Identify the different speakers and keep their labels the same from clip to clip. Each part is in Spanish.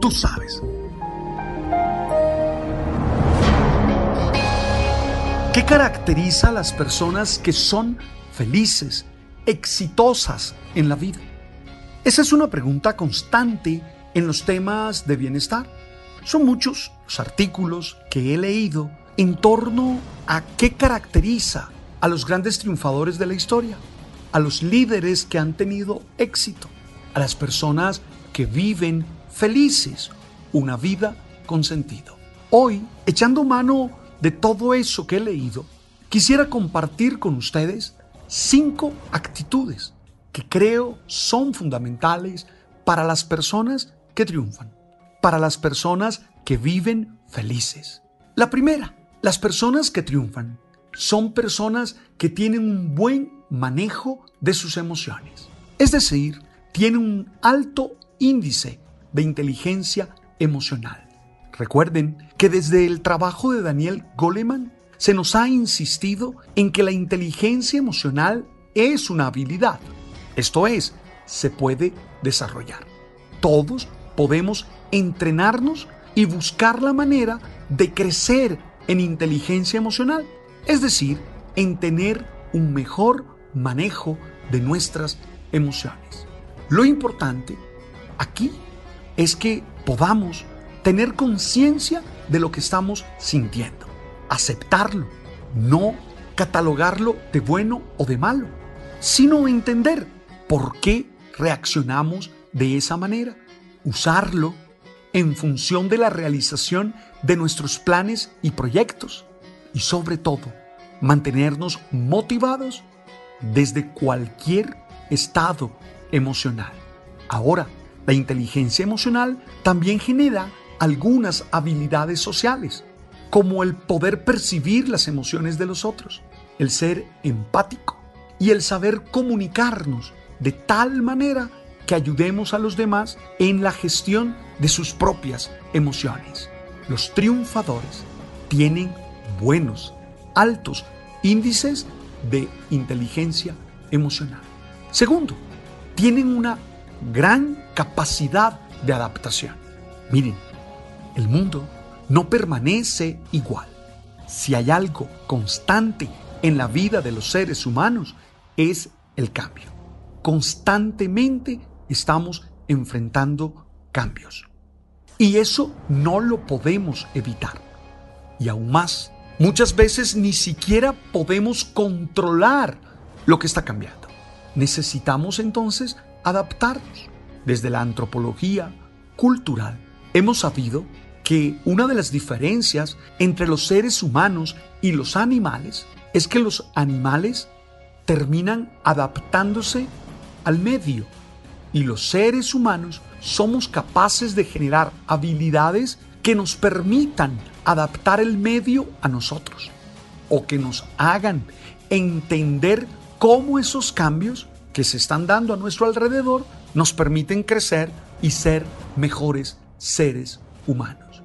Speaker 1: Tú sabes. ¿Qué caracteriza a las personas que son felices, exitosas en la vida? Esa es una pregunta constante en los temas de bienestar. Son muchos los artículos que he leído en torno a qué caracteriza a los grandes triunfadores de la historia, a los líderes que han tenido éxito, a las personas que viven felices, una vida con sentido. Hoy, echando mano de todo eso que he leído, quisiera compartir con ustedes cinco actitudes que creo son fundamentales para las personas que triunfan, para las personas que viven felices. La primera, las personas que triunfan son personas que tienen un buen manejo de sus emociones. Es decir, tienen un alto índice de inteligencia emocional. Recuerden que desde el trabajo de Daniel Goleman se nos ha insistido en que la inteligencia emocional es una habilidad. Esto es, se puede desarrollar. Todos podemos entrenarnos y buscar la manera de crecer en inteligencia emocional, es decir, en tener un mejor manejo de nuestras emociones. Lo importante aquí es que podamos tener conciencia de lo que estamos sintiendo, aceptarlo, no catalogarlo de bueno o de malo, sino entender por qué reaccionamos de esa manera, usarlo en función de la realización de nuestros planes y proyectos y sobre todo mantenernos motivados desde cualquier estado emocional. Ahora, la inteligencia emocional también genera algunas habilidades sociales, como el poder percibir las emociones de los otros, el ser empático y el saber comunicarnos de tal manera que ayudemos a los demás en la gestión de sus propias emociones. Los triunfadores tienen buenos, altos índices de inteligencia emocional. Segundo, tienen una gran capacidad de adaptación. Miren, el mundo no permanece igual. Si hay algo constante en la vida de los seres humanos, es el cambio. Constantemente estamos enfrentando cambios. Y eso no lo podemos evitar. Y aún más, muchas veces ni siquiera podemos controlar lo que está cambiando. Necesitamos entonces adaptarnos. Desde la antropología cultural hemos sabido que una de las diferencias entre los seres humanos y los animales es que los animales terminan adaptándose al medio y los seres humanos somos capaces de generar habilidades que nos permitan adaptar el medio a nosotros o que nos hagan entender cómo esos cambios que se están dando a nuestro alrededor nos permiten crecer y ser mejores seres humanos.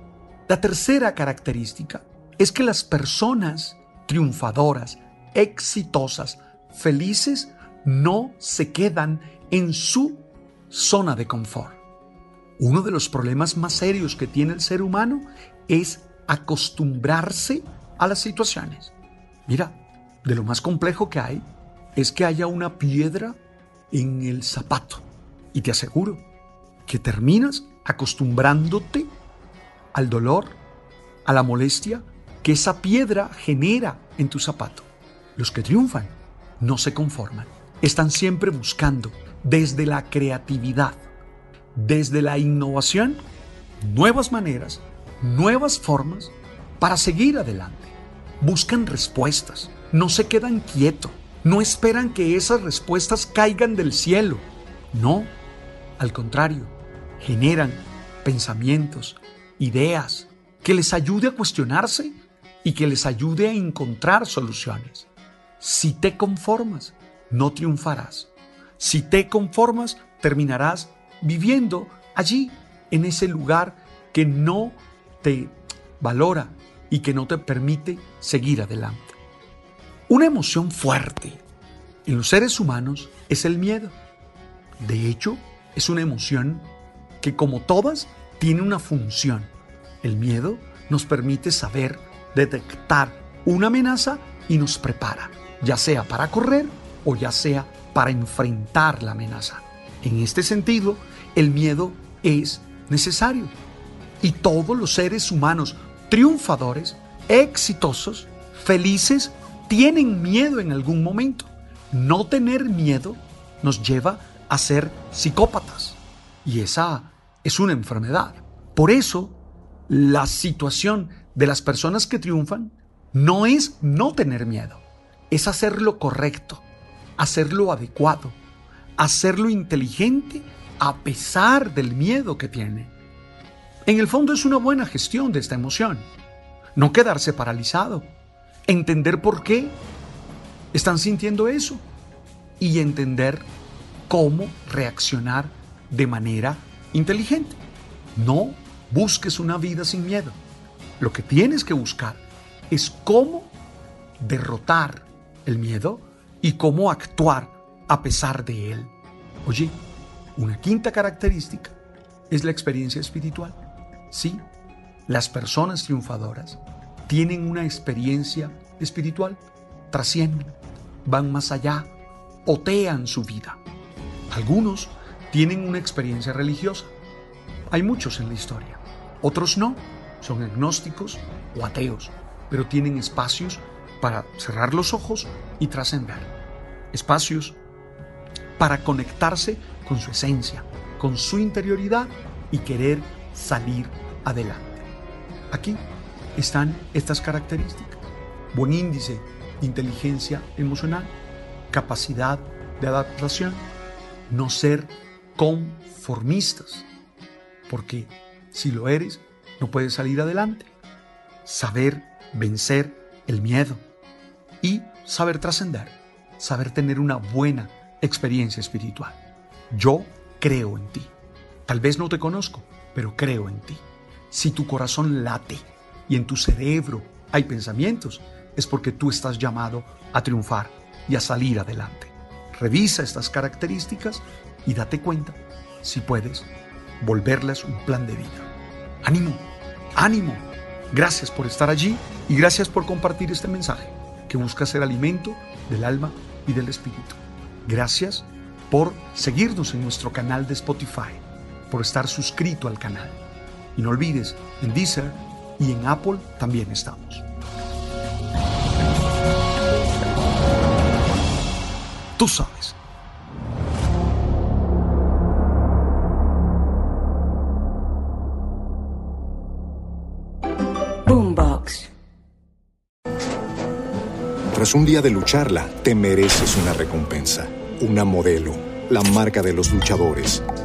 Speaker 1: La tercera característica es que las personas triunfadoras, exitosas, felices, no se quedan en su zona de confort. Uno de los problemas más serios que tiene el ser humano es acostumbrarse a las situaciones. Mira, de lo más complejo que hay es que haya una piedra en el zapato. Y te aseguro que terminas acostumbrándote al dolor, a la molestia que esa piedra genera en tu zapato. Los que triunfan no se conforman, están siempre buscando desde la creatividad, desde la innovación, nuevas maneras, nuevas formas para seguir adelante. Buscan respuestas, no se quedan quietos, no esperan que esas respuestas caigan del cielo. No, al contrario, generan pensamientos, ideas, que les ayude a cuestionarse y que les ayude a encontrar soluciones. Si te conformas, no triunfarás. Si te conformas, terminarás viviendo allí, en ese lugar que no te valora y que no te permite seguir adelante. Una emoción fuerte en los seres humanos es el miedo. De hecho, es una emoción que como todas tiene una función. El miedo nos permite saber detectar una amenaza y nos prepara, ya sea para correr o ya sea para enfrentar la amenaza. En este sentido, el miedo es necesario. Y todos los seres humanos triunfadores, exitosos, felices, tienen miedo en algún momento. No tener miedo nos lleva a ser psicópatas. Y esa es una enfermedad. Por eso, la situación de las personas que triunfan no es no tener miedo, es hacer lo correcto, hacerlo adecuado, hacerlo inteligente a pesar del miedo que tiene. En el fondo es una buena gestión de esta emoción. No quedarse paralizado, entender por qué están sintiendo eso y entender cómo reaccionar de manera inteligente. No busques una vida sin miedo. Lo que tienes que buscar es cómo derrotar el miedo y cómo actuar a pesar de él. Oye, una quinta característica es la experiencia espiritual. Sí, las personas triunfadoras tienen una experiencia espiritual, trascienden, van más allá, otean su vida. Algunos tienen una experiencia religiosa. Hay muchos en la historia. Otros no, son agnósticos o ateos, pero tienen espacios para cerrar los ojos y trascender. Espacios para conectarse con su esencia, con su interioridad y querer salir adelante. Aquí están estas características. Buen índice de inteligencia emocional, capacidad de adaptación, no ser conformistas, porque si lo eres, no puedes salir adelante. Saber vencer el miedo y saber trascender, saber tener una buena experiencia espiritual. Yo creo en ti. Tal vez no te conozco, pero creo en ti. Si tu corazón late y en tu cerebro hay pensamientos, es porque tú estás llamado a triunfar y a salir adelante. Revisa estas características y date cuenta si puedes volverlas un plan de vida. Ánimo, ánimo. Gracias por estar allí y gracias por compartir este mensaje que busca ser alimento del alma y del espíritu. Gracias por seguirnos en nuestro canal de Spotify, por estar suscrito al canal. Y no olvides, en Deezer y en Apple también estamos. Tú sabes.
Speaker 2: Boombox. Tras un día de lucharla, te mereces una recompensa, una modelo, la marca de los luchadores.